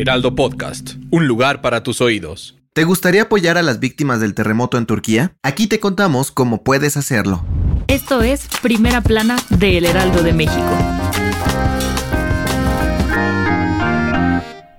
Heraldo Podcast, un lugar para tus oídos. ¿Te gustaría apoyar a las víctimas del terremoto en Turquía? Aquí te contamos cómo puedes hacerlo. Esto es Primera Plana de El Heraldo de México.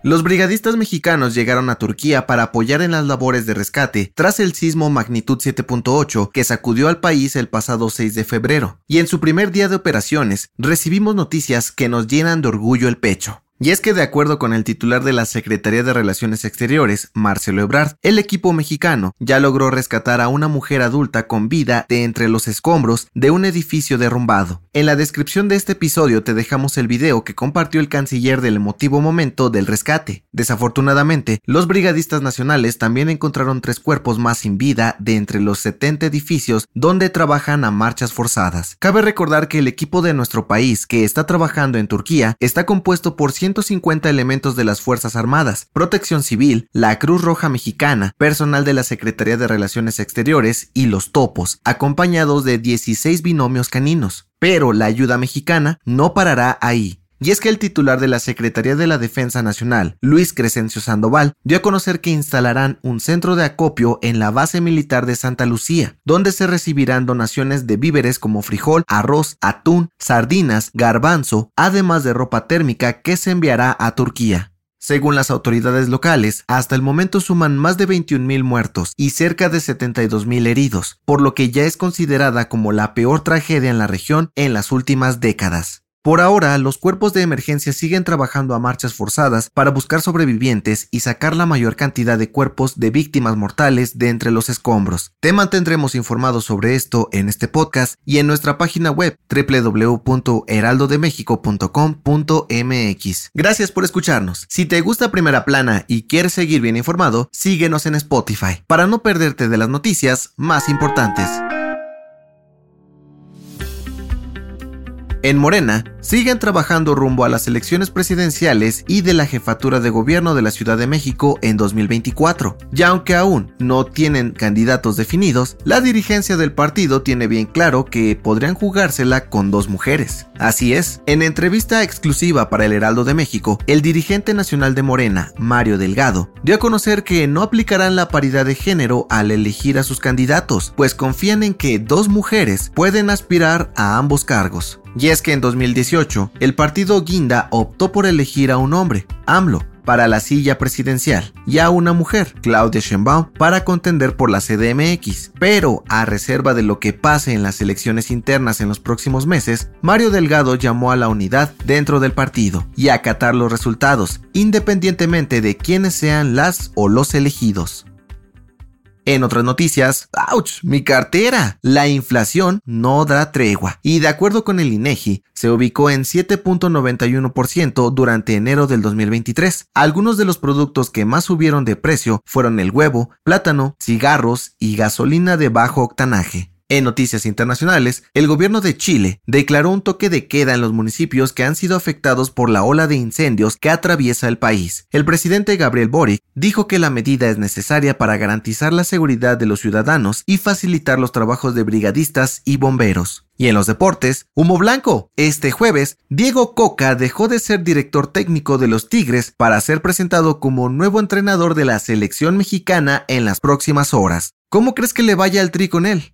Los brigadistas mexicanos llegaron a Turquía para apoyar en las labores de rescate tras el sismo magnitud 7.8 que sacudió al país el pasado 6 de febrero. Y en su primer día de operaciones recibimos noticias que nos llenan de orgullo el pecho. Y es que de acuerdo con el titular de la Secretaría de Relaciones Exteriores, Marcelo Ebrard, el equipo mexicano ya logró rescatar a una mujer adulta con vida de entre los escombros de un edificio derrumbado. En la descripción de este episodio te dejamos el video que compartió el canciller del emotivo momento del rescate. Desafortunadamente, los brigadistas nacionales también encontraron tres cuerpos más sin vida de entre los 70 edificios donde trabajan a marchas forzadas. Cabe recordar que el equipo de nuestro país que está trabajando en Turquía está compuesto por 150 elementos de las Fuerzas Armadas, Protección Civil, la Cruz Roja Mexicana, personal de la Secretaría de Relaciones Exteriores y los Topos, acompañados de 16 binomios caninos. Pero la ayuda mexicana no parará ahí. Y es que el titular de la Secretaría de la Defensa Nacional, Luis Crescencio Sandoval, dio a conocer que instalarán un centro de acopio en la base militar de Santa Lucía, donde se recibirán donaciones de víveres como frijol, arroz, atún, sardinas, garbanzo, además de ropa térmica que se enviará a Turquía. Según las autoridades locales, hasta el momento suman más de 21.000 muertos y cerca de 72.000 heridos, por lo que ya es considerada como la peor tragedia en la región en las últimas décadas. Por ahora, los cuerpos de emergencia siguen trabajando a marchas forzadas para buscar sobrevivientes y sacar la mayor cantidad de cuerpos de víctimas mortales de entre los escombros. Te mantendremos informados sobre esto en este podcast y en nuestra página web www.heraldodemexico.com.mx. Gracias por escucharnos. Si te gusta Primera Plana y quieres seguir bien informado, síguenos en Spotify para no perderte de las noticias más importantes. En Morena, siguen trabajando rumbo a las elecciones presidenciales y de la jefatura de gobierno de la Ciudad de México en 2024. Y aunque aún no tienen candidatos definidos, la dirigencia del partido tiene bien claro que podrían jugársela con dos mujeres. Así es, en entrevista exclusiva para el Heraldo de México, el dirigente nacional de Morena, Mario Delgado, dio a conocer que no aplicarán la paridad de género al elegir a sus candidatos, pues confían en que dos mujeres pueden aspirar a ambos cargos. Y es que en 2018, el partido Guinda optó por elegir a un hombre, AMLO, para la silla presidencial y a una mujer, Claudia Sheinbaum, para contender por la CDMX. Pero, a reserva de lo que pase en las elecciones internas en los próximos meses, Mario Delgado llamó a la unidad dentro del partido y a acatar los resultados, independientemente de quiénes sean las o los elegidos. En otras noticias, ¡ouch! Mi cartera. La inflación no da tregua. Y de acuerdo con el INEGI, se ubicó en 7.91% durante enero del 2023. Algunos de los productos que más subieron de precio fueron el huevo, plátano, cigarros y gasolina de bajo octanaje. En noticias internacionales, el gobierno de Chile declaró un toque de queda en los municipios que han sido afectados por la ola de incendios que atraviesa el país. El presidente Gabriel Boric dijo que la medida es necesaria para garantizar la seguridad de los ciudadanos y facilitar los trabajos de brigadistas y bomberos. Y en los deportes, humo blanco. Este jueves, Diego Coca dejó de ser director técnico de los Tigres para ser presentado como nuevo entrenador de la selección mexicana en las próximas horas. ¿Cómo crees que le vaya al tri con él?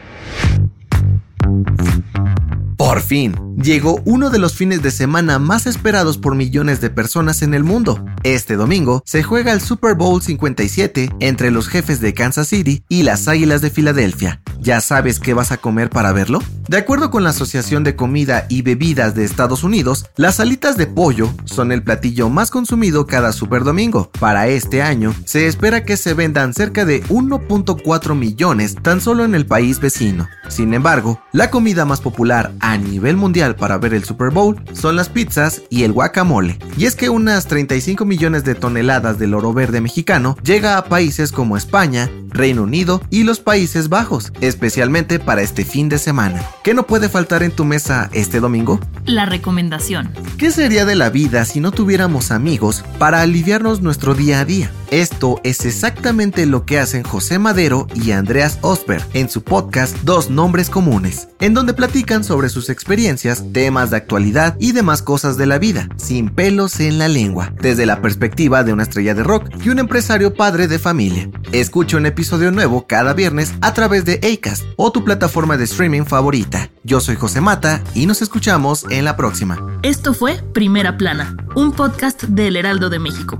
Por fin, llegó uno de los fines de semana más esperados por millones de personas en el mundo. Este domingo se juega el Super Bowl 57 entre los jefes de Kansas City y las Águilas de Filadelfia. ¿Ya sabes qué vas a comer para verlo? De acuerdo con la Asociación de Comida y Bebidas de Estados Unidos, las alitas de pollo son el platillo más consumido cada Super Domingo. Para este año, se espera que se vendan cerca de 1.4 millones tan solo en el país vecino. Sin embargo, la comida más popular a nivel mundial para ver el Super Bowl son las pizzas y el guacamole. Y es que unas 35 millones de toneladas del oro verde mexicano llega a países como España, Reino Unido y los Países Bajos, especialmente para este fin de semana. ¿Qué no puede faltar en tu mesa este domingo? La recomendación. ¿Qué sería de la vida si no tuviéramos amigos para aliviarnos nuestro día a día? Esto es exactamente lo que hacen José Madero y Andreas Osberg en su podcast Dos Nombres Comunes, en donde platican sobre sus experiencias, temas de actualidad y demás cosas de la vida, sin pelos en la lengua, desde la perspectiva de una estrella de rock y un empresario padre de familia. Escucha un episodio nuevo cada viernes a través de Acast o tu plataforma de streaming favorita. Yo soy José Mata y nos escuchamos en la próxima. Esto fue Primera Plana, un podcast del Heraldo de México.